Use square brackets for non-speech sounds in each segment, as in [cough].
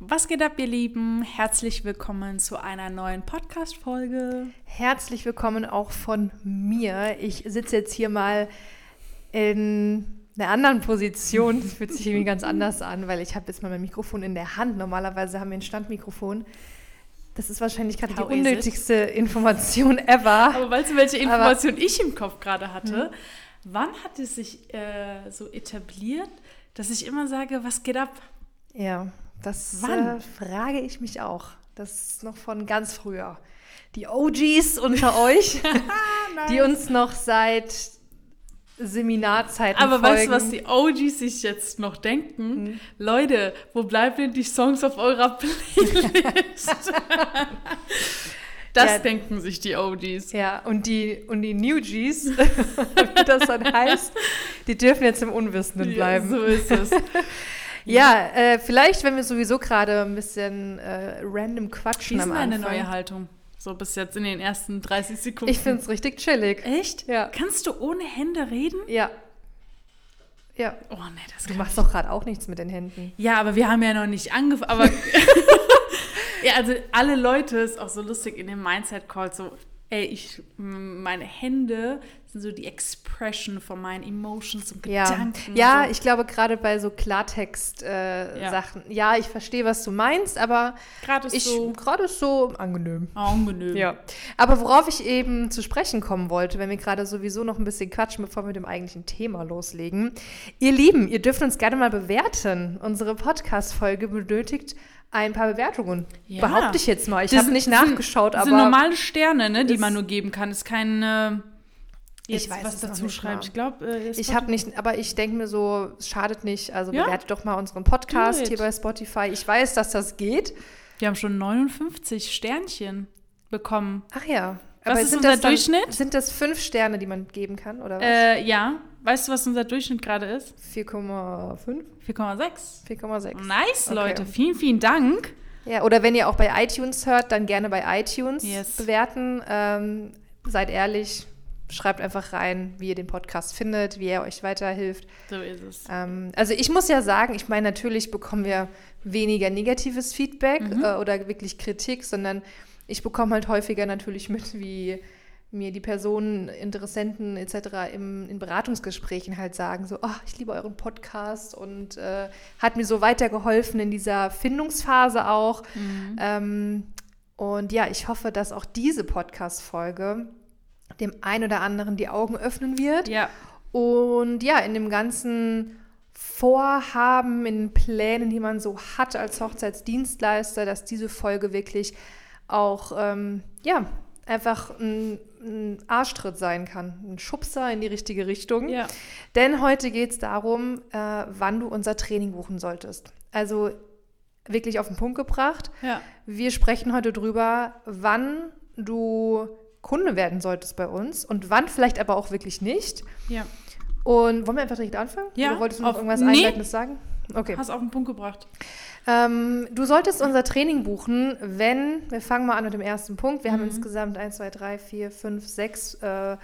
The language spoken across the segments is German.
Was geht ab, ihr Lieben? Herzlich willkommen zu einer neuen Podcast-Folge. Herzlich willkommen auch von mir. Ich sitze jetzt hier mal in einer anderen Position. Das fühlt sich irgendwie ganz anders an, weil ich habe jetzt mal mein Mikrofon in der Hand. Normalerweise haben wir ein Standmikrofon. Das ist wahrscheinlich gerade die is it? unnötigste Information ever. Aber weißt du, welche Information ich im Kopf gerade hatte? Wann hat es sich äh, so etabliert, dass ich immer sage, was geht ab? Ja, das Wann? Äh, frage ich mich auch. Das ist noch von ganz früher. Die OGs unter [laughs] euch, [laughs] die uns noch seit Seminarzeiten Aber folgen. weißt du, was die OGs sich jetzt noch denken? Leute, wo bleiben denn die Songs auf eurer Playlist? [laughs] das Ja. denken sich die OGs. Ja, und die, und die New Gs, wie das dann heißt, die dürfen jetzt im Unwissenden bleiben. Ja, so ist es. Ja, äh, vielleicht, wenn wir sowieso gerade ein bisschen äh, random Wie quatschen ist am Anfang. neue Haltung? So bis jetzt in den ersten 30 Sekunden. Ich finde es richtig chillig. Echt? Ja. Kannst du ohne Hände reden? Ja. Ja. Oh nee, das Du machst doch gerade auch nichts mit den Händen. Ja, aber wir haben ja noch nicht angefangen. Aber [laughs] [laughs] ja, also alle Leute ist auch so lustig in dem Mindset Call so, ey, ich meine Hände sind so die Expression von meinen Emotions und Ja, Gedanken. ja so. ich glaube gerade bei so Klartext-Sachen, äh, Ja. Ja, ich verstehe, was du meinst, aber gerade ist so ist so angenehm. angenehm. Ja, aber worauf ich eben zu sprechen kommen wollte, wenn wir gerade sowieso noch ein bisschen quatschen, bevor wir mit dem eigentlichen Thema loslegen. Ihr Lieben, ihr dürft uns gerne mal bewerten. Unsere Podcast-Folge benötigt ein paar Bewertungen. Ja. Behaupte ich jetzt mal. Ich Das habe nicht sind- nachgeschaut, Das aber sind normale Sterne, ne, die man nur geben kann. Ist kein äh, jetzt Ich weiß was dazu schreibt. mal. Ich glaube, äh, ich habe nicht, aber ich denke mir so, es schadet nicht. Also Ja. bewertet doch mal unseren Podcast hier bei Spotify. Ich weiß, dass das geht. Wir haben schon 59 Sternchen bekommen. Ach ja. Was ist sind unser das dann, Durchschnitt? Sind das fünf Sterne, die man geben kann, oder was? Äh, ja. Weißt du, was unser Durchschnitt gerade ist? 4,5? 4,6. 4,6. Nice, Okay. Leute. Vielen, vielen Dank. Ja, oder wenn ihr auch bei iTunes hört, dann gerne bei iTunes Yes. bewerten. Ähm, seid ehrlich, schreibt einfach rein, wie ihr den Podcast findet, wie er euch weiterhilft. So ist es. Ähm, also ich muss ja sagen, ich meine, natürlich bekommen wir weniger negatives Feedback Mhm. äh, oder wirklich Kritik, sondern ich bekomme halt häufiger natürlich mit, wie mir die Personen, Interessenten etc. Im, in Beratungsgesprächen halt sagen, so, oh, ich liebe euren Podcast und äh, hat mir so weitergeholfen in dieser Findungsphase auch. Mhm. Ähm, und ja, ich hoffe, dass auch diese Podcast-Folge dem einen oder anderen die Augen öffnen wird. Ja, Und ja, in dem ganzen Vorhaben, in den Plänen, die man so hat als Hochzeitsdienstleister, dass diese Folge wirklich auch, ähm, ja, einfach ein, ein Arschtritt sein kann. Ein Schubser in die richtige Richtung. ja. Denn heute geht es darum, äh, wann du unser Training buchen solltest. Also wirklich auf den Punkt gebracht. ja. Wir sprechen heute drüber, wann du Kunde werden solltest bei uns und wann vielleicht aber auch wirklich nicht. ja. Und wollen wir einfach direkt anfangen? Ja, Oder wolltest du noch auf- irgendwas nee. Einleitendes sagen? Okay. Hast auf den Punkt gebracht. Ähm, du solltest unser Training buchen, wenn, wir fangen mal an mit dem ersten Punkt. Wir haben Mhm. insgesamt 1, 2, 3, 4, 5, 6 äh,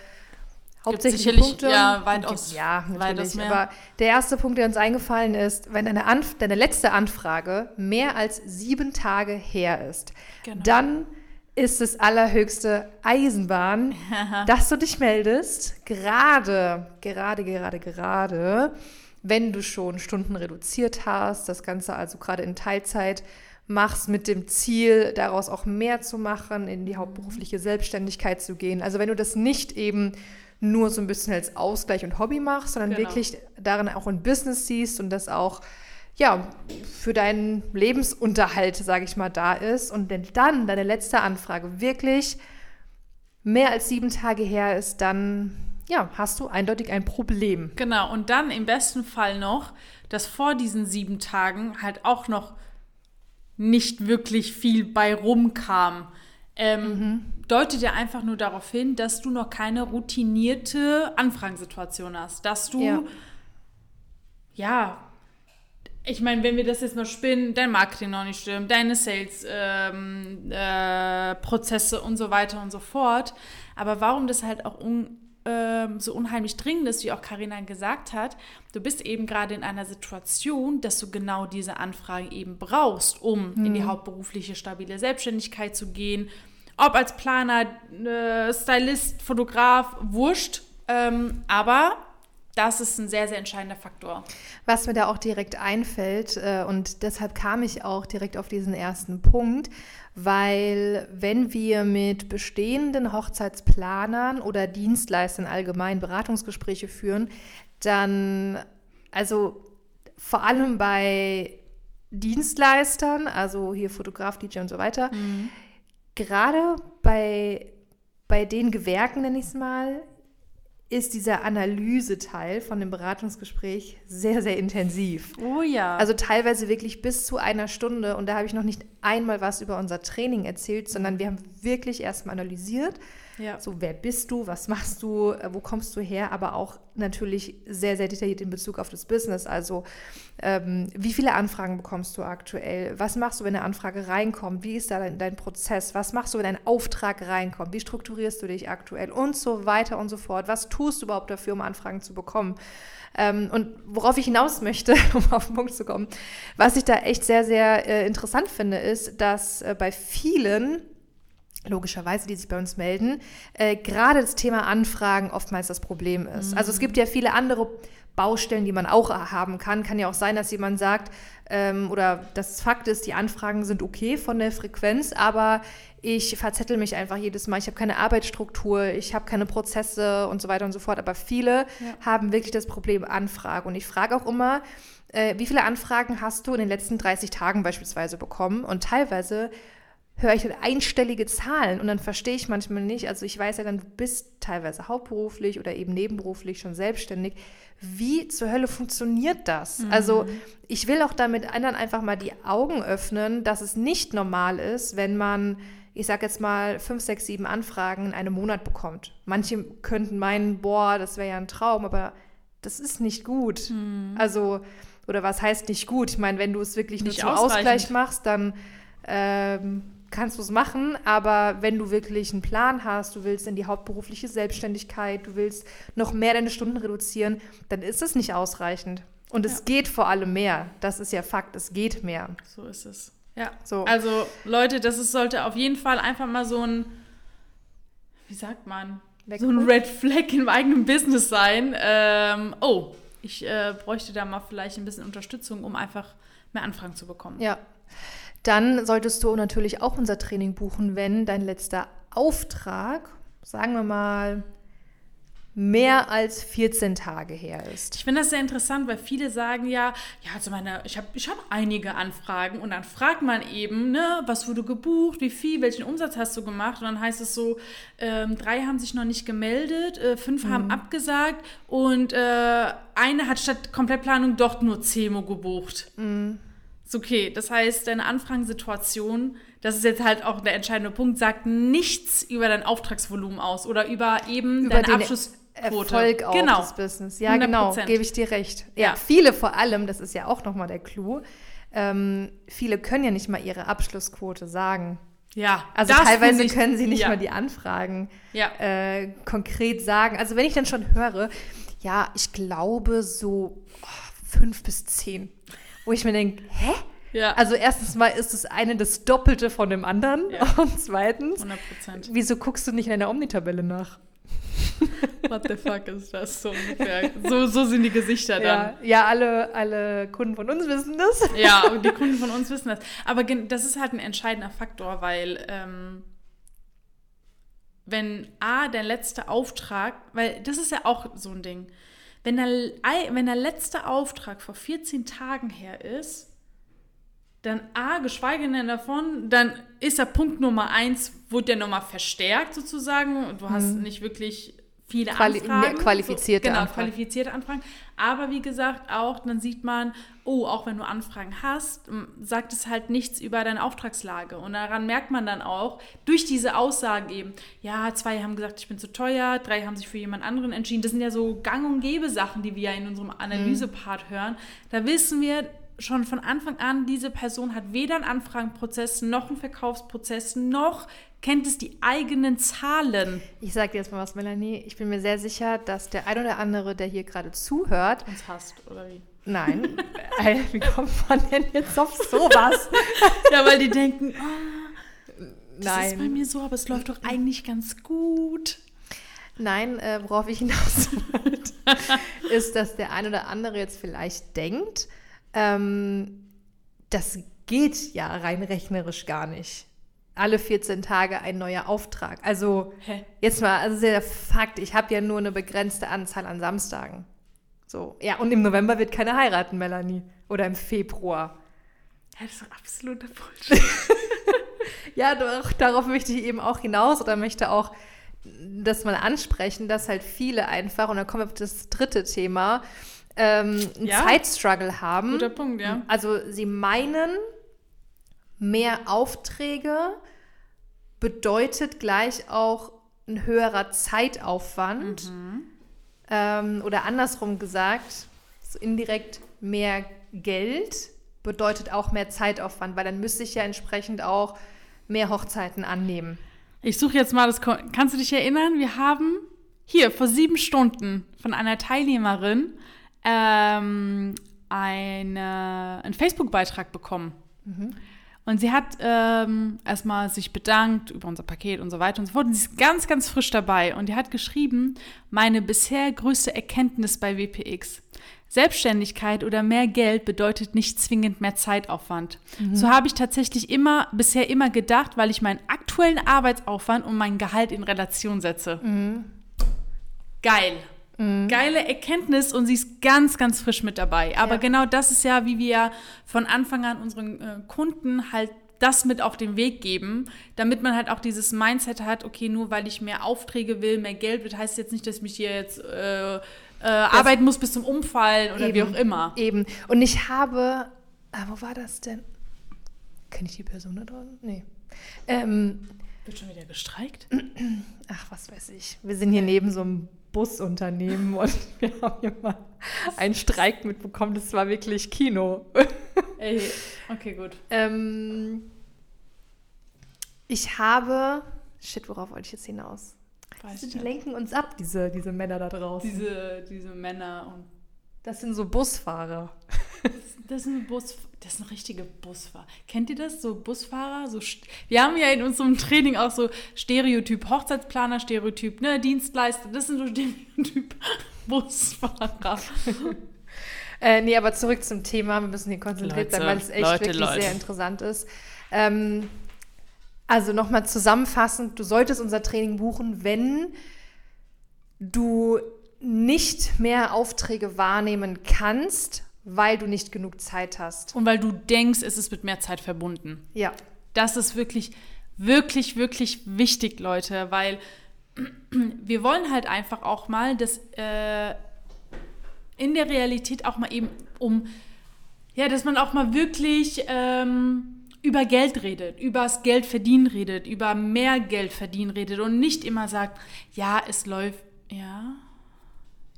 hauptsächlich sicherlich, Punkte. ja, weitaus- Ja, natürlich. mehr. Aber der erste Punkt, der uns eingefallen ist, wenn deine, Anf deine letzte Anfrage mehr als sieben Tage her ist, Genau. dann ist es allerhöchste Eisenbahn, [laughs] dass du dich meldest. Gerade, gerade, gerade, gerade, wenn du schon Stunden reduziert hast, das Ganze also gerade in Teilzeit machst mit dem Ziel, daraus auch mehr zu machen, in die hauptberufliche Selbstständigkeit zu gehen. Also wenn du das nicht eben nur so ein bisschen als Ausgleich und Hobby machst, sondern Genau. wirklich darin auch ein Business siehst und das auch ja, für deinen Lebensunterhalt, sage ich mal, da ist und wenn dann deine letzte Anfrage wirklich mehr als sieben Tage her ist, dann ja, hast du eindeutig ein Problem. Genau, und dann im besten Fall noch, dass vor diesen sieben Tagen halt auch noch nicht wirklich viel bei rumkam. Ähm, Deutet ja einfach nur darauf hin, dass du noch keine routinierte Anfragensituation hast. Dass du, Ja. ja, ich meine, wenn wir das jetzt mal spinnen, dein Marketing noch nicht stimmt, deine Sales-Prozesse ähm, äh, und so weiter und so fort. Aber warum das halt auch un ähm, so unheimlich dringend ist, wie auch Karina gesagt hat, du bist eben gerade in einer Situation, dass du genau diese Anfragen eben brauchst, um mhm. in die mhm. hauptberufliche stabile Selbstständigkeit zu gehen. Ob als Planer, äh, Stylist, Fotograf, wurscht. Ähm, aber das ist ein sehr, sehr entscheidender Faktor. Was mir da auch direkt einfällt, äh, und deshalb kam ich auch direkt auf diesen ersten Punkt, weil wenn wir mit bestehenden Hochzeitsplanern oder Dienstleistern allgemein Beratungsgespräche führen, dann, also vor allem bei Dienstleistern, also hier Fotograf, DJ und so weiter, mhm. gerade bei, bei den Gewerken, nenne ich es mal, ist dieser Analyseteil von dem Beratungsgespräch sehr, sehr intensiv. Oh ja. Also teilweise wirklich bis zu einer Stunde. Und da habe ich noch nicht einmal was über unser Training erzählt, sondern wir haben wirklich erstmal analysiert ja. So, wer bist du, was machst du, äh, wo kommst du her, aber auch natürlich sehr, sehr detailliert in Bezug auf das Business. Also, ähm, wie viele Anfragen bekommst du aktuell? Was machst du, wenn eine Anfrage reinkommt? Wie ist da dein, dein Prozess? Was machst du, wenn ein Auftrag reinkommt? Wie strukturierst du dich aktuell? Und so weiter und so fort. Was tust du überhaupt dafür, um Anfragen zu bekommen? Ähm, und worauf ich hinaus möchte, [laughs] um auf den Punkt zu kommen, was ich da echt sehr, sehr äh, interessant finde, ist, dass äh, bei vielen logischerweise, die sich bei uns melden, äh, gerade das Thema Anfragen oftmals das Problem ist. Mhm. Also es gibt ja viele andere Baustellen, die man auch haben kann. Kann ja auch sein, dass jemand sagt, ähm, oder das Fakt ist, die Anfragen sind okay von der Frequenz, aber ich verzettel mich einfach jedes Mal. Ich habe keine Arbeitsstruktur, ich habe keine Prozesse und so weiter und so fort. Aber viele ja. haben wirklich das Problem Anfrage. Und ich frage auch immer, äh, wie viele Anfragen hast du in den letzten 30 Tagen beispielsweise bekommen? Und teilweise höre ich dann einstellige Zahlen und dann verstehe ich manchmal nicht, also ich weiß ja dann, du bist teilweise hauptberuflich oder eben nebenberuflich schon selbstständig. Wie zur Hölle funktioniert das? Mhm. Also ich will auch damit anderen einfach mal die Augen öffnen, dass es nicht normal ist, wenn man, ich sage jetzt mal, fünf, sechs, sieben Anfragen in einem Monat bekommt. Manche könnten meinen, boah, das wäre ja ein Traum, aber das ist nicht gut. Mhm. Also, oder was heißt nicht gut? Ich meine, wenn du es wirklich nicht nur zum Ausgleich machst, dann ähm, kannst du es machen, aber wenn du wirklich einen Plan hast, du willst in die hauptberufliche Selbstständigkeit, du willst noch mehr deine Stunden reduzieren, dann ist es nicht ausreichend. Und es ja. geht vor allem mehr. Das ist ja Fakt, es geht mehr. So ist es. Ja. So. Also Leute, das ist, sollte auf jeden Fall einfach mal so ein, wie sagt man, so ein Red Flag im eigenen Business sein. Ähm, oh, ich äh, bräuchte da mal vielleicht ein bisschen Unterstützung, um einfach mehr Anfragen zu bekommen. Ja. Dann solltest du natürlich auch unser Training buchen, wenn dein letzter Auftrag, sagen wir mal, mehr als 14 Tage her ist. Ich finde das sehr interessant, weil viele sagen ja, ja, also meine, ich habe ich hab einige Anfragen und dann fragt man eben, ne, was wurde gebucht, wie viel, welchen Umsatz hast du gemacht und dann heißt es so, ähm, drei haben sich noch nicht gemeldet, äh, fünf mhm. haben abgesagt und äh, eine hat statt Komplettplanung doch nur Zemo gebucht. Mhm. Ist okay. Das heißt, deine Anfragensituation, das ist jetzt halt auch der entscheidende Punkt, sagt nichts über dein Auftragsvolumen aus oder über eben über deine Abschlussquote. Erfolg auch genau. des Business. Ja, 100%. genau, gebe ich dir recht. Ja, ja, viele vor allem, das ist ja auch nochmal der Clou, ähm, viele können ja nicht mal ihre Abschlussquote sagen. Ja, also teilweise können sie nicht ja. mal die Anfragen ja. äh, konkret sagen. Also wenn ich dann schon höre, ja, ich glaube so oh, fünf bis zehn wo ich mir denke, hä? Ja. Also erstens mal ist das eine das Doppelte von dem anderen ja. [laughs] und zweitens, 100%. wieso guckst du nicht in einer Omnitabelle nach? [laughs] What the fuck ist das so ungefähr? So, so sind die Gesichter dann. Ja, ja alle, alle Kunden von uns wissen das. [laughs] Ja, und die Kunden von uns wissen das. Aber das ist halt ein entscheidender Faktor, weil ähm, wenn A, der letzte Auftrag, weil das ist ja auch so ein Ding, wenn der, wenn der letzte Auftrag vor 14 Tagen her ist, dann A, geschweige denn davon, dann ist der Punkt Nummer eins, wurde der nochmal verstärkt sozusagen. Du hast mhm. nicht wirklich viele Quali Anfragen. Qualifizierte so, genau, Anfragen. qualifizierte Anfragen. Aber wie gesagt auch, dann sieht man, oh, auch wenn du Anfragen hast, sagt es halt nichts über deine Auftragslage. Und daran merkt man dann auch, durch diese Aussagen eben, ja, zwei haben gesagt, ich bin zu teuer, drei haben sich für jemand anderen entschieden. Das sind ja so gang und gäbe Sachen, die wir ja in unserem Analysepart mhm. hören. Da wissen wir, schon von Anfang an, diese Person hat weder einen Anfragenprozess noch einen Verkaufsprozess, noch kennt es die eigenen Zahlen. Ich sage dir jetzt mal was, Melanie. Ich bin mir sehr sicher, dass der ein oder andere, der hier gerade zuhört, uns hasst, oder wie? Nein. [laughs] Wie kommt man denn jetzt auf sowas? [laughs] ja, weil die denken, oh, das Nein. ist bei mir so, aber es läuft doch eigentlich ganz gut. Nein, äh, worauf ich hinaus wollte, [laughs] ist, dass der ein oder andere jetzt vielleicht denkt, ähm, das geht ja rein rechnerisch gar nicht. Alle 14 Tage ein neuer Auftrag. Also Hä? jetzt mal, also der Fakt, ich habe ja nur eine begrenzte Anzahl an Samstagen. So, ja, und im November wird keine heiraten, Melanie. Oder im Februar. Ja, das ist doch absoluter Bullshit. [laughs] ja, doch, darauf möchte ich eben auch hinaus oder möchte auch das mal ansprechen, dass halt viele einfach, und dann kommen wir auf das dritte Thema, ähm, einen ja. Zeitstruggle haben. Guter Punkt, ja. Also sie meinen, mehr Aufträge bedeutet gleich auch ein höherer Zeitaufwand. Mhm. Ähm, oder andersrum gesagt, so indirekt mehr Geld bedeutet auch mehr Zeitaufwand, weil dann müsste ich ja entsprechend auch mehr Hochzeiten annehmen. Ich suche jetzt mal das. Ko Kannst du dich erinnern? Wir haben hier vor sieben Stunden von einer Teilnehmerin ähm, eine, einen Facebook-Beitrag bekommen. Mhm. Und sie hat ähm, erstmal sich bedankt über unser Paket und so weiter und so fort. Und sie ist ganz, ganz frisch dabei. Und die hat geschrieben, meine bisher größte Erkenntnis bei WPX. Selbstständigkeit oder mehr Geld bedeutet nicht zwingend mehr Zeitaufwand. Mhm. So habe ich tatsächlich immer, bisher immer gedacht, weil ich meinen aktuellen Arbeitsaufwand und mein Gehalt in Relation setze. Mhm. Geil. Mhm. Geile Erkenntnis und sie ist ganz, ganz frisch mit dabei. Aber ja. genau das ist ja, wie wir von Anfang an unseren äh, Kunden halt das mit auf den Weg geben, damit man halt auch dieses Mindset hat, okay, nur weil ich mehr Aufträge will, mehr Geld wird, heißt jetzt nicht, dass ich mich hier jetzt äh, äh, arbeiten muss bis zum Umfallen oder eben, wie auch immer. Eben. Und ich habe, ah, wo war das denn? Kenne ich die Person da drin? Nee. Ähm, wird schon wieder gestreikt? [clears throat] Ach, was weiß ich. Wir sind hier neben so einem Busunternehmen [laughs] und wir haben hier mal einen Streik mitbekommen. Das war wirklich Kino. Ey, okay, gut. Ähm, ich habe. Shit, worauf wollte ich jetzt hinaus? Weiß die lenken uns ab, diese, diese Männer da draußen. Diese, diese Männer und. Das sind so Busfahrer. [laughs] Das, das sind Bus, das sind richtige Busfahrer. Kennt ihr das? So Busfahrer? So, wir haben ja in unserem Training auch so Stereotyp Hochzeitsplaner, Stereotyp ne, Dienstleister. Das sind so [laughs] Stereotyp Busfahrer. [laughs] äh, nee, aber zurück zum Thema. Wir müssen hier konzentriert sein, weil es echt Leute, wirklich Leute. sehr interessant ist. Ähm, also nochmal zusammenfassend, du solltest unser Training buchen, wenn du nicht mehr Aufträge wahrnehmen kannst, weil du nicht genug Zeit hast. Und weil du denkst, es ist mit mehr Zeit verbunden. Ja. Das ist wirklich, wirklich, wirklich wichtig, Leute, weil [clears throat] wir wollen halt einfach auch mal, dass äh, in der Realität auch mal eben um, ja, dass man auch mal wirklich ähm, über Geld redet, über das Geld verdienen redet, über mehr Geld verdienen redet und nicht immer sagt, ja, es läuft, ja.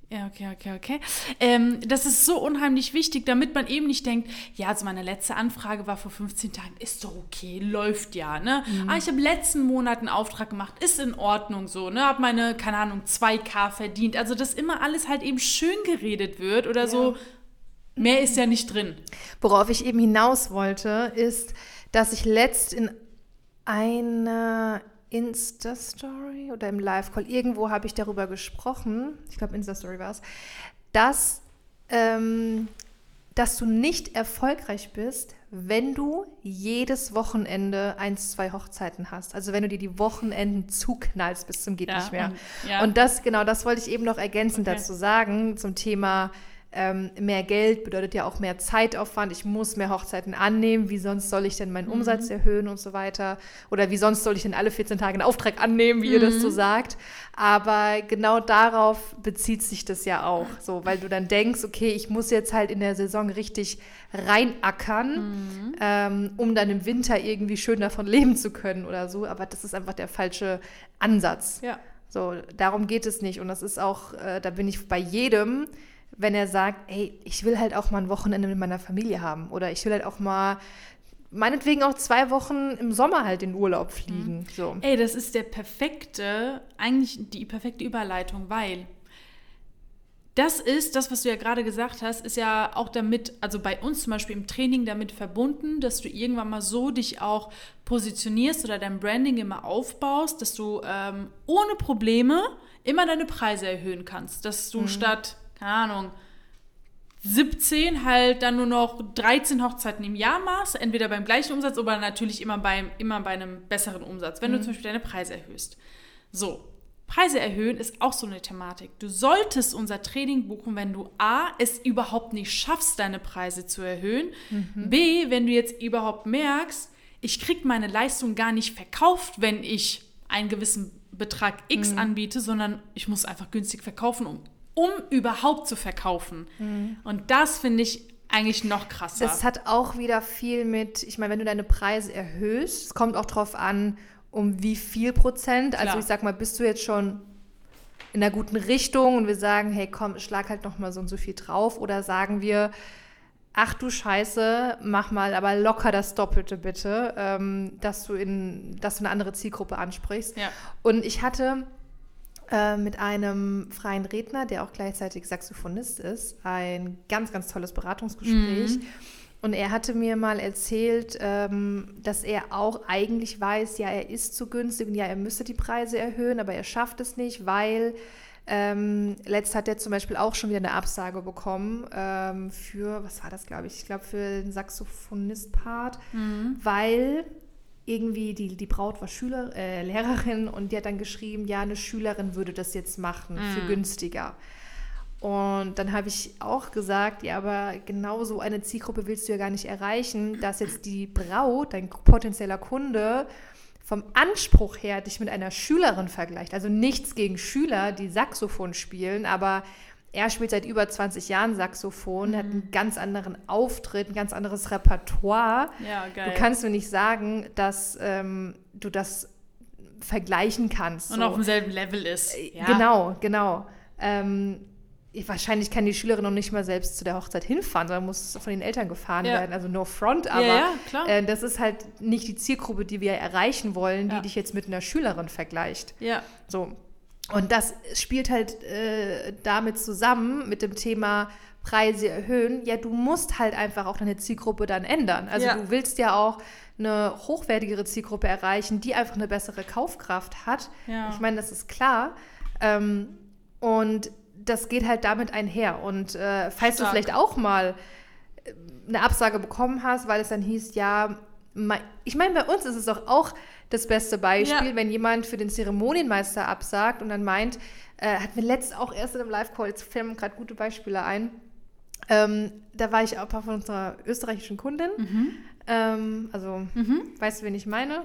Ja, okay, okay, okay. Ähm, das ist so unheimlich wichtig, damit man eben nicht denkt, ja, also meine letzte Anfrage war vor 15 Tagen, ist doch okay, läuft ja, ne? Mhm. Ah, ich habe letzten Monat einen Auftrag gemacht, ist in Ordnung so, ne? Hab meine, keine Ahnung, 2K verdient. Also, dass immer alles halt eben schön geredet wird oder ja. so, mehr ist ja nicht drin. Worauf ich eben hinaus wollte, ist, dass ich letzt in einer Insta-Story oder im Live-Call, irgendwo habe ich darüber gesprochen, ich glaube Insta-Story war es, dass, ähm, dass du nicht erfolgreich bist, wenn du jedes Wochenende eins, zwei Hochzeiten hast. Also wenn du dir die Wochenenden zuknallst bis zum geht ja, nicht mehr. Und, ja. und das, genau, das wollte ich eben noch ergänzend okay. dazu sagen zum Thema ähm, mehr Geld bedeutet ja auch mehr Zeitaufwand. Ich muss mehr Hochzeiten annehmen. Wie sonst soll ich denn meinen mhm. Umsatz erhöhen und so weiter? Oder wie sonst soll ich denn alle 14 Tage einen Auftrag annehmen, wie mhm. ihr das so mhm. sagt? Aber genau darauf bezieht sich das ja auch. So, weil du dann denkst, okay, ich muss jetzt halt in der Saison richtig reinackern, mhm. ähm, um dann im Winter irgendwie schön davon leben zu können oder so. Aber das ist einfach der falsche Ansatz. Ja. So, darum geht es nicht. Und das ist auch, äh, da bin ich bei jedem, wenn er sagt, ey, ich will halt auch mal ein Wochenende mit meiner Familie haben oder ich will halt auch mal meinetwegen auch zwei Wochen im Sommer halt in Urlaub fliegen. Mhm. So. Ey, das ist der perfekte, eigentlich die perfekte Überleitung, weil das ist, das, was du ja gerade gesagt hast, ist ja auch damit, also bei uns zum Beispiel im Training damit verbunden, dass du irgendwann mal so dich auch positionierst oder dein Branding immer aufbaust, dass du ähm, ohne Probleme immer deine Preise erhöhen kannst. Dass du mhm. statt, keine Ahnung, 17 halt dann nur noch 13 Hochzeiten im Jahr machst, entweder beim gleichen Umsatz oder natürlich immer, beim, immer bei einem besseren Umsatz, wenn mhm. du zum Beispiel deine Preise erhöhst. So, Preise erhöhen ist auch so eine Thematik. Du solltest unser Training buchen, wenn du A, es überhaupt nicht schaffst, deine Preise zu erhöhen. Mhm. B, wenn du jetzt überhaupt merkst, ich kriege meine Leistung gar nicht verkauft, wenn ich einen gewissen Betrag X mhm. anbiete, sondern ich muss einfach günstig verkaufen, um, um überhaupt zu verkaufen. Mhm. Und das finde ich eigentlich noch krasser. Das hat auch wieder viel mit, ich meine, wenn du deine Preise erhöhst, es kommt auch darauf an, um wie viel Prozent? Also Klar. ich sag mal, bist du jetzt schon in einer guten Richtung und wir sagen, hey, komm, schlag halt noch mal so und so viel drauf oder sagen wir, ach du Scheiße, mach mal aber locker das Doppelte bitte, ähm, dass du in, dass du eine andere Zielgruppe ansprichst. Ja. Und ich hatte äh, mit einem freien Redner, der auch gleichzeitig Saxophonist ist, ein ganz, ganz tolles Beratungsgespräch. Mhm. Und er hatte mir mal erzählt, ähm, dass er auch eigentlich weiß, ja, er ist zu günstig und ja, er müsste die Preise erhöhen, aber er schafft es nicht, weil ähm, letzt hat er zum Beispiel auch schon wieder eine Absage bekommen ähm, für, was war das, glaube ich? Ich glaube, für den Saxophonist-Part, mhm. weil irgendwie die, die Braut war Schüler, äh, Lehrerin und die hat dann geschrieben, ja, eine Schülerin würde das jetzt machen mhm. für günstiger. Und dann habe ich auch gesagt, ja, aber genau so eine Zielgruppe willst du ja gar nicht erreichen, dass jetzt die Braut, dein potenzieller Kunde, vom Anspruch her dich mit einer Schülerin vergleicht. Also nichts gegen Schüler, die Saxophon spielen, aber er spielt seit über 20 Jahren Saxophon, mhm. hat einen ganz anderen Auftritt, ein ganz anderes Repertoire. Ja, geil. Du kannst mir nicht sagen, dass ähm, du das vergleichen kannst. Und so. auf demselben Level ist. Äh, ja. Genau, genau. Ähm, wahrscheinlich kann die Schülerin noch nicht mal selbst zu der Hochzeit hinfahren, sondern muss von den Eltern gefahren ja. werden. Also no front, aber ja, ja, äh, das ist halt nicht die Zielgruppe, die wir erreichen wollen, die dich jetzt mit einer Schülerin vergleicht. Ja. So. Und das spielt halt äh, damit zusammen mit dem Thema Preise erhöhen. Ja, du musst halt einfach auch deine Zielgruppe dann ändern. Also du willst ja auch eine hochwertigere Zielgruppe erreichen, die einfach eine bessere Kaufkraft hat. Ich meine, das ist klar. Ähm, und das geht halt damit einher. Und äh, falls Stark. du vielleicht auch mal äh, eine Absage bekommen hast, weil es dann hieß, ja, ich meine, bei uns ist es doch auch das beste Beispiel, ja. wenn jemand für den Zeremonienmeister absagt und dann meint, äh, hat mir letzt auch erst in einem Live-Call, jetzt fällen gerade gute Beispiele ein, ähm, da war ich auch von unserer österreichischen Kundin. Mhm. Ähm, also, mhm. weißt du, wen ich meine?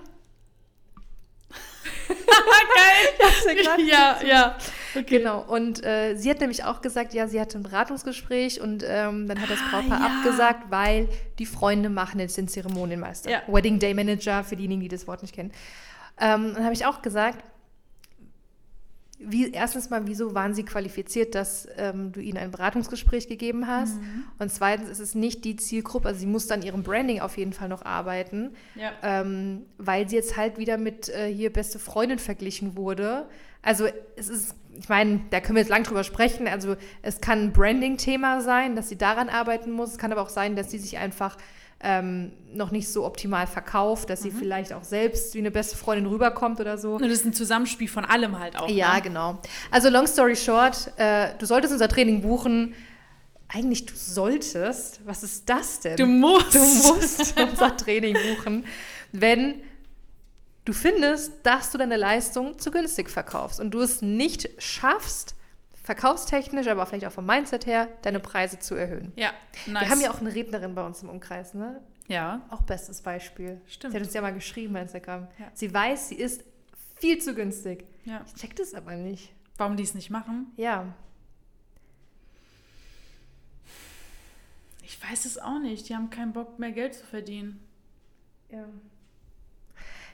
[laughs] Geil. ja, [laughs] ja. Okay. Genau. Und äh, sie hat nämlich auch gesagt, ja, sie hatte ein Beratungsgespräch und ähm, dann hat das ah, Brautpaar ja. abgesagt, weil die Freunde machen jetzt den Zeremonienmeister. Ja. Wedding Day Manager, für diejenigen, die das Wort nicht kennen. Ähm, dann habe ich auch gesagt, wie, erstens mal, wieso waren sie qualifiziert, dass ähm, du ihnen ein Beratungsgespräch gegeben hast? Mhm. Und zweitens ist es nicht die Zielgruppe, also sie muss dann ihrem Branding auf jeden Fall noch arbeiten, ja. ähm, weil sie jetzt halt wieder mit äh, hier beste Freundin verglichen wurde. Also es ist, ich meine, da können wir jetzt lang drüber sprechen. Also es kann ein Branding-Thema sein, dass sie daran arbeiten muss. Es kann aber auch sein, dass sie sich einfach ähm, noch nicht so optimal verkauft, dass sie mhm. vielleicht auch selbst wie eine beste Freundin rüberkommt oder so. Und das ist ein Zusammenspiel von allem halt auch. Ja, ne? genau. Also long story short, äh, du solltest unser Training buchen. Eigentlich du solltest. Was ist das denn? Du musst. Du musst unser Training buchen, wenn du findest, dass du deine Leistung zu günstig verkaufst und du es nicht schaffst, verkaufstechnisch, aber vielleicht auch vom Mindset her, deine Preise zu erhöhen. Ja, nice. Wir haben ja auch eine Rednerin bei uns im Umkreis, ne? Ja. Auch bestes Beispiel. Stimmt. Sie hat uns ja mal geschrieben bei Instagram. Ja. Sie weiß, sie ist viel zu günstig. Ja. Ich check das aber nicht. Warum die es nicht machen? Ja. Ich weiß es auch nicht. Die haben keinen Bock mehr Geld zu verdienen. Ja.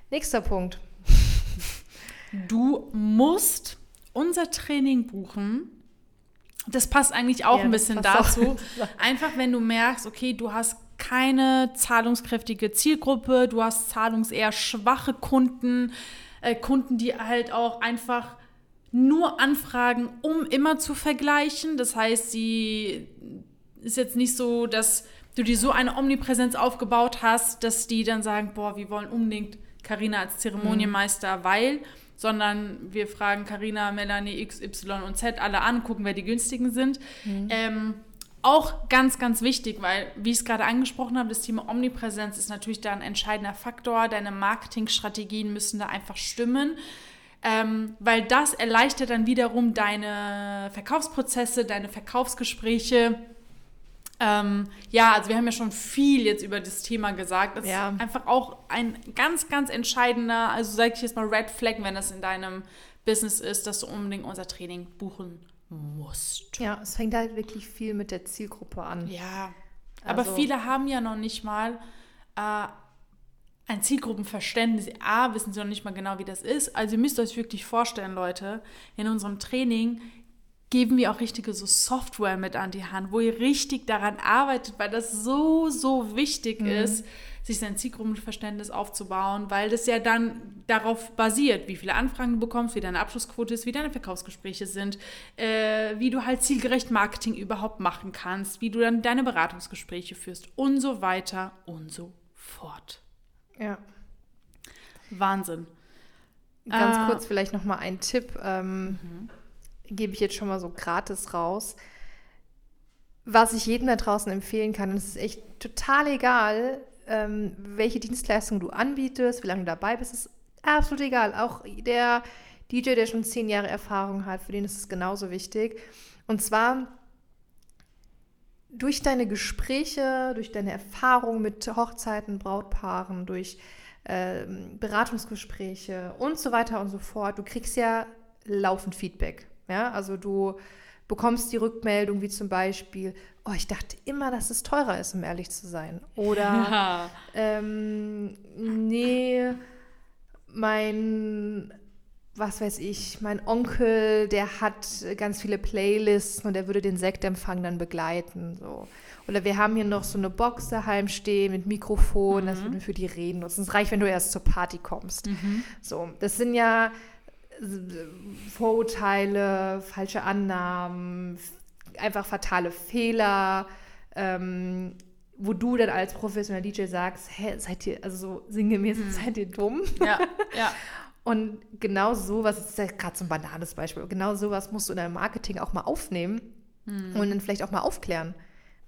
Nächster Punkt. [laughs] Du musst unser Training buchen, das passt eigentlich auch Ja, ein bisschen passt auch. dazu. [laughs] Einfach wenn du merkst, okay, du hast keine zahlungskräftige Zielgruppe, du hast zahlungs eher schwache Kunden, äh, Kunden, die halt auch einfach nur anfragen, um immer zu vergleichen. Das heißt, sie ist jetzt nicht so, dass du dir so eine Omnipräsenz aufgebaut hast, dass die dann sagen, boah, wir wollen unbedingt Karina als Zeremonienmeister, weil, sondern wir fragen Karina, Melanie, X, Y und Z alle an, gucken, wer die günstigen sind. Ähm, auch ganz, ganz wichtig, weil, wie ich es gerade angesprochen habe, das Thema Omnipräsenz ist natürlich da ein entscheidender Faktor. Deine Marketingstrategien müssen da einfach stimmen, ähm, weil das erleichtert dann wiederum deine Verkaufsprozesse, deine Verkaufsgespräche. Ähm, ja, also wir haben ja schon viel jetzt über das Thema gesagt. Das Ja. ist einfach auch ein ganz, ganz entscheidender, also sage ich jetzt mal Red Flag, wenn das in deinem Business ist, dass du unbedingt unser Training buchen musst. Ja, es fängt halt wirklich viel mit der Zielgruppe an. Ja, aber Also- viele haben ja noch nicht mal äh, ein Zielgruppenverständnis. A, wissen sie noch nicht mal genau, wie das ist. Also ihr müsst euch wirklich vorstellen, Leute, in unserem Training geben wir auch richtige so Software mit an die Hand, wo ihr richtig daran arbeitet, weil das so, so wichtig ist, sich sein Zielgruppenverständnis aufzubauen, weil das ja dann darauf basiert, wie viele Anfragen du bekommst, wie deine Abschlussquote ist, wie deine Verkaufsgespräche sind, äh, wie du halt zielgerecht Marketing überhaupt machen kannst, wie du dann deine Beratungsgespräche führst und so weiter und so fort. Ja. Wahnsinn. Ganz Ah. kurz vielleicht noch mal ein Tipp, ähm, gebe ich jetzt schon mal so gratis raus. Was ich jedem da draußen empfehlen kann, und es ist echt total egal, ähm, welche Dienstleistung du anbietest, wie lange du dabei bist, ist absolut egal. Auch der DJ, der schon zehn Jahre Erfahrung hat, für den ist es genauso wichtig. Und zwar durch deine Gespräche, durch deine Erfahrung mit Hochzeiten, Brautpaaren, durch ähm, Beratungsgespräche und so weiter und so fort. Du kriegst ja laufend Feedback. Ja, also du bekommst die Rückmeldung wie zum Beispiel, oh, ich dachte immer, dass es teurer ist, um ehrlich zu sein. Oder [laughs] Ja. ähm, nee, mein, was weiß ich, mein Onkel, der hat ganz viele Playlists und der würde den Sektempfang dann begleiten. So. Oder wir haben hier noch so eine Box daheim stehen mit Mikrofon, das würden wir für die Reden nutzen. Es reicht, wenn du erst zur Party kommst. So, das sind ja Vorurteile, falsche Annahmen, einfach fatale Fehler, ähm, wo du dann als professioneller DJ sagst, hä, seid ihr, also so sinngemäß, seid ihr dumm? ja, ja. [laughs] Und genau sowas, das ist ja gerade so ein banales Beispiel, genau sowas musst du in deinem Marketing auch mal aufnehmen und dann vielleicht auch mal aufklären.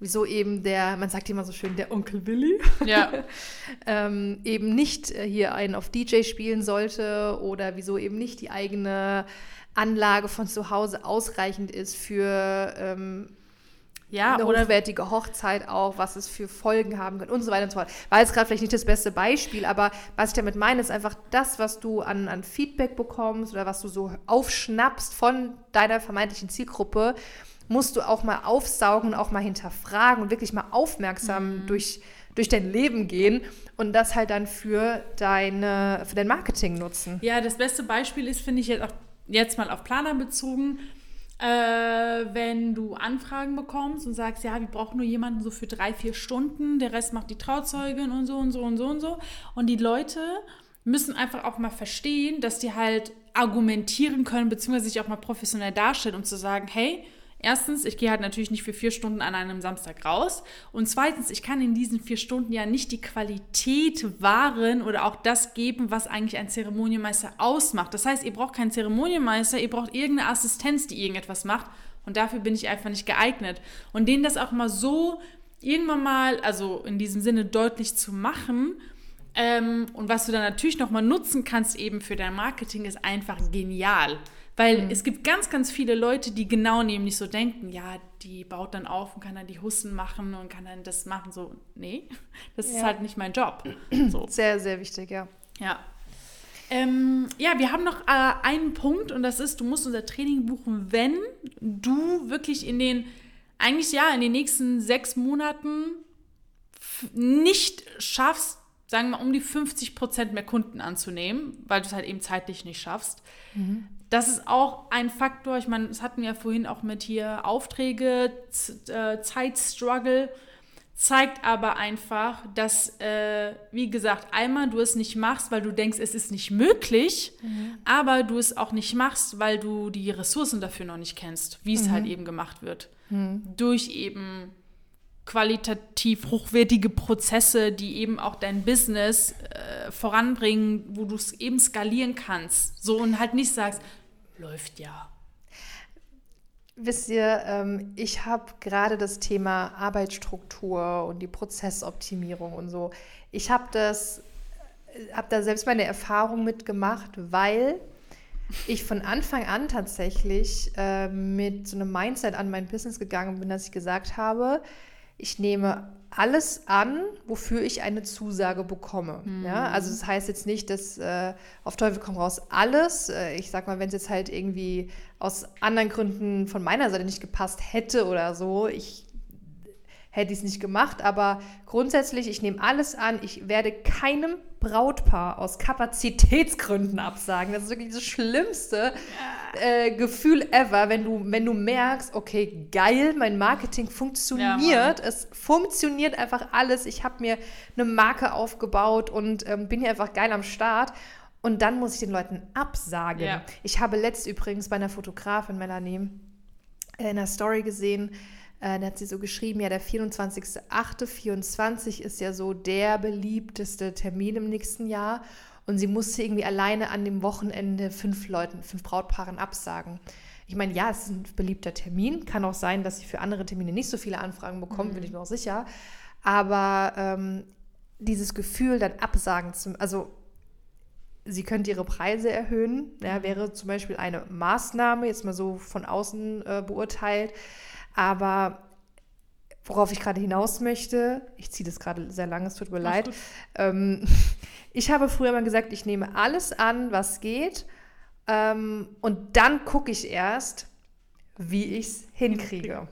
Wieso eben der, man sagt immer so schön, der Onkel Willi ja. [laughs] ähm, eben nicht äh, hier einen auf DJ spielen sollte oder wieso eben nicht die eigene Anlage von zu Hause ausreichend ist für ähm, Ja, eine oder hochwertige Hochzeit auch, was es für Folgen haben kann und so weiter und so fort. War jetzt gerade vielleicht nicht das beste Beispiel, aber was ich damit meine, ist einfach das, was du an, an Feedback bekommst oder was du so aufschnappst von deiner vermeintlichen Zielgruppe, musst du auch mal aufsaugen und auch mal hinterfragen und wirklich mal aufmerksam durch, durch dein Leben gehen und das halt dann für, deine, für dein Marketing nutzen. Ja, das beste Beispiel ist, finde ich jetzt auch jetzt mal auf Planer bezogen, äh, wenn du Anfragen bekommst und sagst, ja, wir brauchen nur jemanden so für drei, vier Stunden, der Rest macht die Trauzeugin und so und so und so und so. Und die Leute müssen einfach auch mal verstehen, dass die halt argumentieren können, beziehungsweise sich auch mal professionell darstellen, um zu sagen, hey, Erstens, ich gehe halt natürlich nicht für vier Stunden an einem Samstag raus. Und zweitens, ich kann in diesen vier Stunden ja nicht die Qualität wahren oder auch das geben, was eigentlich ein Zeremonienmeister ausmacht. Das heißt, ihr braucht keinen Zeremonienmeister, ihr braucht irgendeine Assistenz, die irgendetwas macht. Und dafür bin ich einfach nicht geeignet. Und denen das auch mal so irgendwann mal, also in diesem Sinne deutlich zu machen, ähm, und was du dann natürlich nochmal nutzen kannst eben für dein Marketing, ist einfach genial. Weil es gibt ganz, ganz viele Leute, die genau nämlich so denken, ja, die baut dann auf und kann dann die Hussen machen und kann dann das machen. So, nee, [laughs] das ist Ja. halt nicht mein Job. [clears throat] So. Sehr, sehr wichtig, ja. Ja. Ähm, ja, wir haben noch äh, einen Punkt und das ist, du musst unser Training buchen, wenn du wirklich in den, eigentlich ja, in den nächsten sechs Monaten nicht schaffst, sagen wir mal, um die 50 Prozent mehr Kunden anzunehmen, weil du es halt eben zeitlich nicht schaffst. Mhm. Das ist auch ein Faktor. Ich meine, das hatten wir ja vorhin auch mit hier Aufträge, äh, Zeitstruggle zeigt aber einfach, dass, äh, wie gesagt, einmal du es nicht machst, weil du denkst, es ist nicht möglich, mhm. aber du es auch nicht machst, weil du die Ressourcen dafür noch nicht kennst, wie es mhm. halt eben gemacht wird. Mhm. Durch eben qualitativ hochwertige Prozesse, die eben auch dein Business äh, voranbringen, wo du es eben skalieren kannst. So und halt nicht sagst, läuft ja. Wisst ihr, ähm, ich habe gerade das Thema Arbeitsstruktur und die Prozessoptimierung und so. Ich habe das, äh, habe da selbst meine Erfahrung mitgemacht, weil ich von Anfang an tatsächlich äh, mit so einem Mindset an mein Business gegangen bin, dass ich gesagt habe, ich nehme alles an, wofür ich eine Zusage bekomme. Mhm. Ja, also das heißt jetzt nicht, dass äh, auf Teufel komm raus alles. Äh, ich sag mal, wenn es jetzt halt irgendwie aus anderen Gründen von meiner Seite nicht gepasst hätte oder so, ich hätte ich es nicht gemacht. Aber grundsätzlich, ich nehme alles an. Ich werde keinem Brautpaar aus Kapazitätsgründen absagen. Das ist wirklich das schlimmste äh, Gefühl ever, wenn du, wenn du merkst, okay, geil, mein Marketing funktioniert. Ja, es funktioniert einfach alles. Ich habe mir eine Marke aufgebaut und ähm, bin hier einfach geil am Start. Und dann muss ich den Leuten absagen. Ja. Ich habe letzt übrigens bei einer Fotografin, Melanie, in einer Story gesehen, äh, da hat sie so geschrieben, ja, der 24.08.24 ist ja so der beliebteste Termin im nächsten Jahr. Und sie musste irgendwie alleine an dem Wochenende fünf Leuten, fünf Brautpaaren absagen. Ich meine, ja, es ist ein beliebter Termin. Kann auch sein, dass sie für andere Termine nicht so viele Anfragen bekommt, mhm. bin ich mir auch sicher. Aber ähm, dieses Gefühl, dann absagen zu, also sie könnte ihre Preise erhöhen, ja, mhm. wäre zum Beispiel eine Maßnahme, jetzt mal so von außen äh, beurteilt. Aber worauf ich gerade hinaus möchte, ich ziehe das gerade sehr lange, es tut mir leid. Ähm, [laughs] ich habe früher mal gesagt, ich nehme alles an, was geht. Ähm, und dann gucke ich erst, wie ich es hinkriege.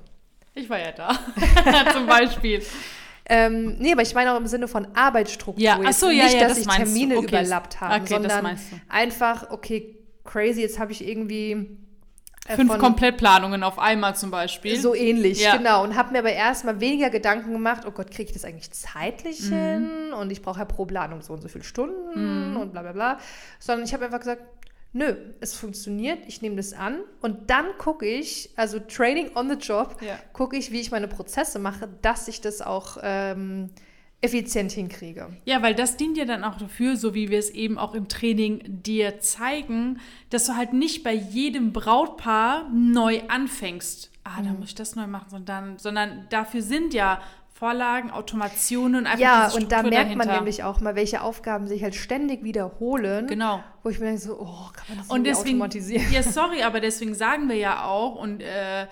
Ich war ja da, [laughs] zum Beispiel. Ähm, nee, aber ich meine auch im Sinne von Arbeitsstruktur. Ja, ach so, ja, nicht, ja, dass das ich Termine okay. überlappt habe, okay, sondern einfach, okay, crazy, jetzt habe ich irgendwie Fünf Komplettplanungen auf einmal zum Beispiel. So ähnlich, ja. genau. Und habe mir aber erstmal weniger Gedanken gemacht, oh Gott, kriege ich das eigentlich zeitlich mhm. hin? Und ich brauche ja pro Planung so und so viele Stunden mhm. und bla bla bla. Sondern ich habe einfach gesagt, nö, es funktioniert, ich nehme das an und dann gucke ich, also Training on the Job, ja. gucke ich, wie ich meine Prozesse mache, dass ich das auch ähm, effizient hinkriege. Ja, weil das dient ja dann auch dafür, so wie wir es eben auch im Training dir zeigen, dass du halt nicht bei jedem Brautpaar neu anfängst. Ah, da mhm. muss ich das neu machen, sondern, sondern dafür sind ja Vorlagen, Automationen und einfach Ja, und da merkt dahinter. man nämlich auch mal, welche Aufgaben sich halt ständig wiederholen. Genau. Wo ich mir denke so, oh, kann man das und deswegen, automatisieren? Ja, [laughs] sorry, aber deswegen sagen wir ja auch und äh,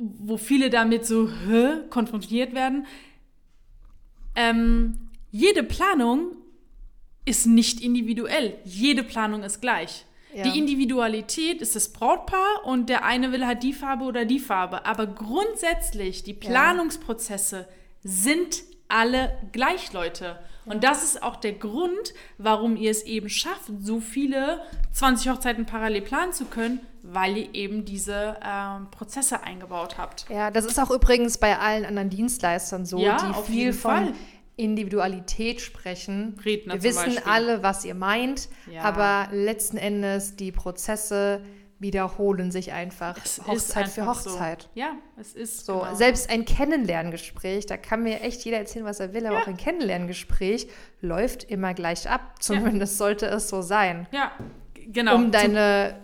wo viele damit so hä, konfrontiert werden, ähm, jede Planung ist nicht individuell. Jede Planung ist gleich. Ja. Die Individualität ist das Brautpaar und der eine will halt die Farbe oder die Farbe. Aber grundsätzlich, die Planungsprozesse ja. sind alle gleich, Leute. Und das ist auch der Grund, warum ihr es eben schafft, so viele 20 Hochzeiten parallel planen zu können, weil ihr eben diese ähm, Prozesse eingebaut habt. Ja, das ist auch übrigens bei allen anderen Dienstleistern so, ja, die viel von Fall. Individualität sprechen. Redner Wir wissen Beispiel. alle, was ihr meint, ja. aber letzten Endes die Prozesse wiederholen sich einfach es Hochzeit einfach für Hochzeit. So. Ja, es ist so. Genau. Selbst ein Kennenlerngespräch, da kann mir echt jeder erzählen, was er will, aber ja. auch ein Kennenlerngespräch läuft immer gleich ab. Zumindest ja. sollte es so sein. Ja, genau. Um deine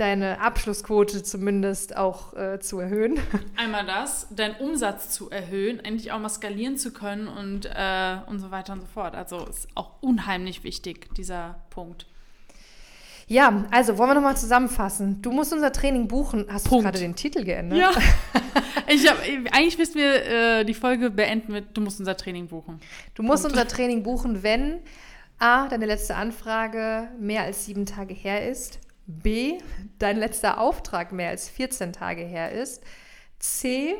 deine Abschlussquote zumindest auch äh, zu erhöhen. [laughs] Einmal das, deinen Umsatz zu erhöhen, endlich auch mal skalieren zu können und, äh, und so weiter und so fort. Also ist auch unheimlich wichtig, dieser Punkt. Ja, also wollen wir nochmal zusammenfassen. Du musst unser Training buchen. Hast Punkt. du gerade den Titel geändert? Ja. [laughs] ich hab, eigentlich müssten wir äh, die Folge beenden mit Du musst unser Training buchen. Du musst Punkt. unser Training buchen, wenn A, deine letzte Anfrage mehr als sieben Tage her ist B, dein letzter Auftrag mehr als 14 Tage her ist. C,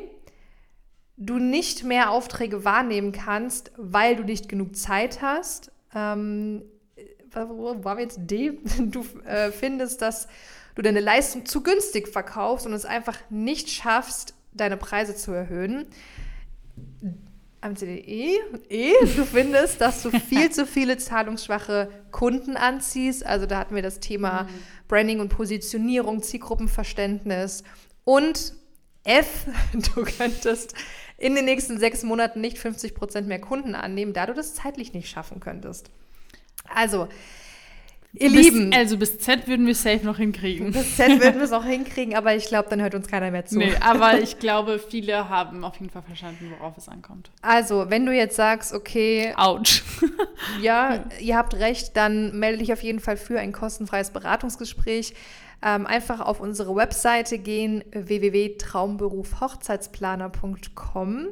du nicht mehr Aufträge wahrnehmen kannst, weil du nicht genug Zeit hast. Ähm, wo wir jetzt? D? Du äh, findest, dass du deine Leistung zu günstig verkaufst und es einfach nicht schaffst, deine Preise zu erhöhen. MCDE, E, du findest, dass du [laughs] viel zu viele zahlungsschwache Kunden anziehst. Also da hatten wir das Thema mhm. Branding und Positionierung, Zielgruppenverständnis. Und F, [laughs] du könntest in den nächsten sechs Monaten nicht 50 Prozent mehr Kunden annehmen, da du das zeitlich nicht schaffen könntest. Also, Ihr bis, Lieben. Also bis Z würden wir safe noch hinkriegen. Bis Z würden wir es auch hinkriegen, aber ich glaube, dann hört uns keiner mehr zu. Nee, aber [laughs] ich glaube, viele haben auf jeden Fall verstanden, worauf es ankommt. Also, wenn du jetzt sagst, okay. Autsch. [laughs] ja, ihr habt recht, dann melde dich auf jeden Fall für ein kostenfreies Beratungsgespräch. Ähm, einfach auf unsere Webseite gehen, www.traumberufhochzeitsplaner.com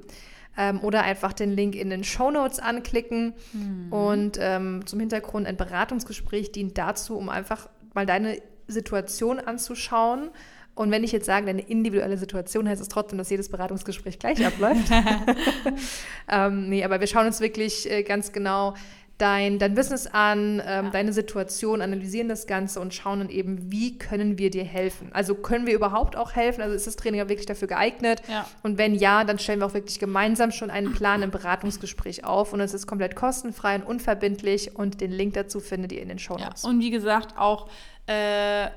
ähm, oder einfach den Link in den Show Notes anklicken. Mhm. Und ähm, zum Hintergrund ein Beratungsgespräch dient dazu, um einfach mal deine Situation anzuschauen. Und wenn ich jetzt sage, deine individuelle Situation, heißt es trotzdem, dass jedes Beratungsgespräch gleich abläuft. [laughs] [laughs] ähm, nee, aber wir schauen uns wirklich äh, ganz genau dein, dein Business an, ähm, ja. deine Situation, analysieren das Ganze und schauen dann eben, wie können wir dir helfen. Also können wir überhaupt auch helfen? Also ist das Training auch wirklich dafür geeignet? Ja. Und wenn ja, dann stellen wir auch wirklich gemeinsam schon einen Plan im Beratungsgespräch auf und es ist komplett kostenfrei und unverbindlich und den Link dazu findet ihr in den Show Notes. Ja. Und wie gesagt, auch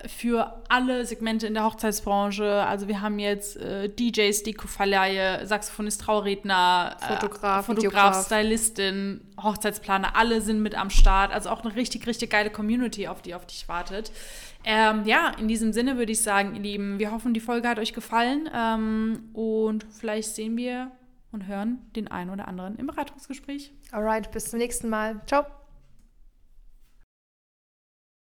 für alle Segmente in der Hochzeitsbranche. Also wir haben jetzt äh, DJs, Dekoverleihe, Saxophonist, Trauredner, Fotograf, äh, Fotograf Stylistin, Hochzeitsplaner, alle sind mit am Start. Also auch eine richtig, richtig geile Community, auf die auf dich wartet. Ähm, ja, in diesem Sinne würde ich sagen, ihr Lieben, wir hoffen, die Folge hat euch gefallen ähm, und vielleicht sehen wir und hören den einen oder anderen im Beratungsgespräch. Alright, bis zum nächsten Mal. Ciao.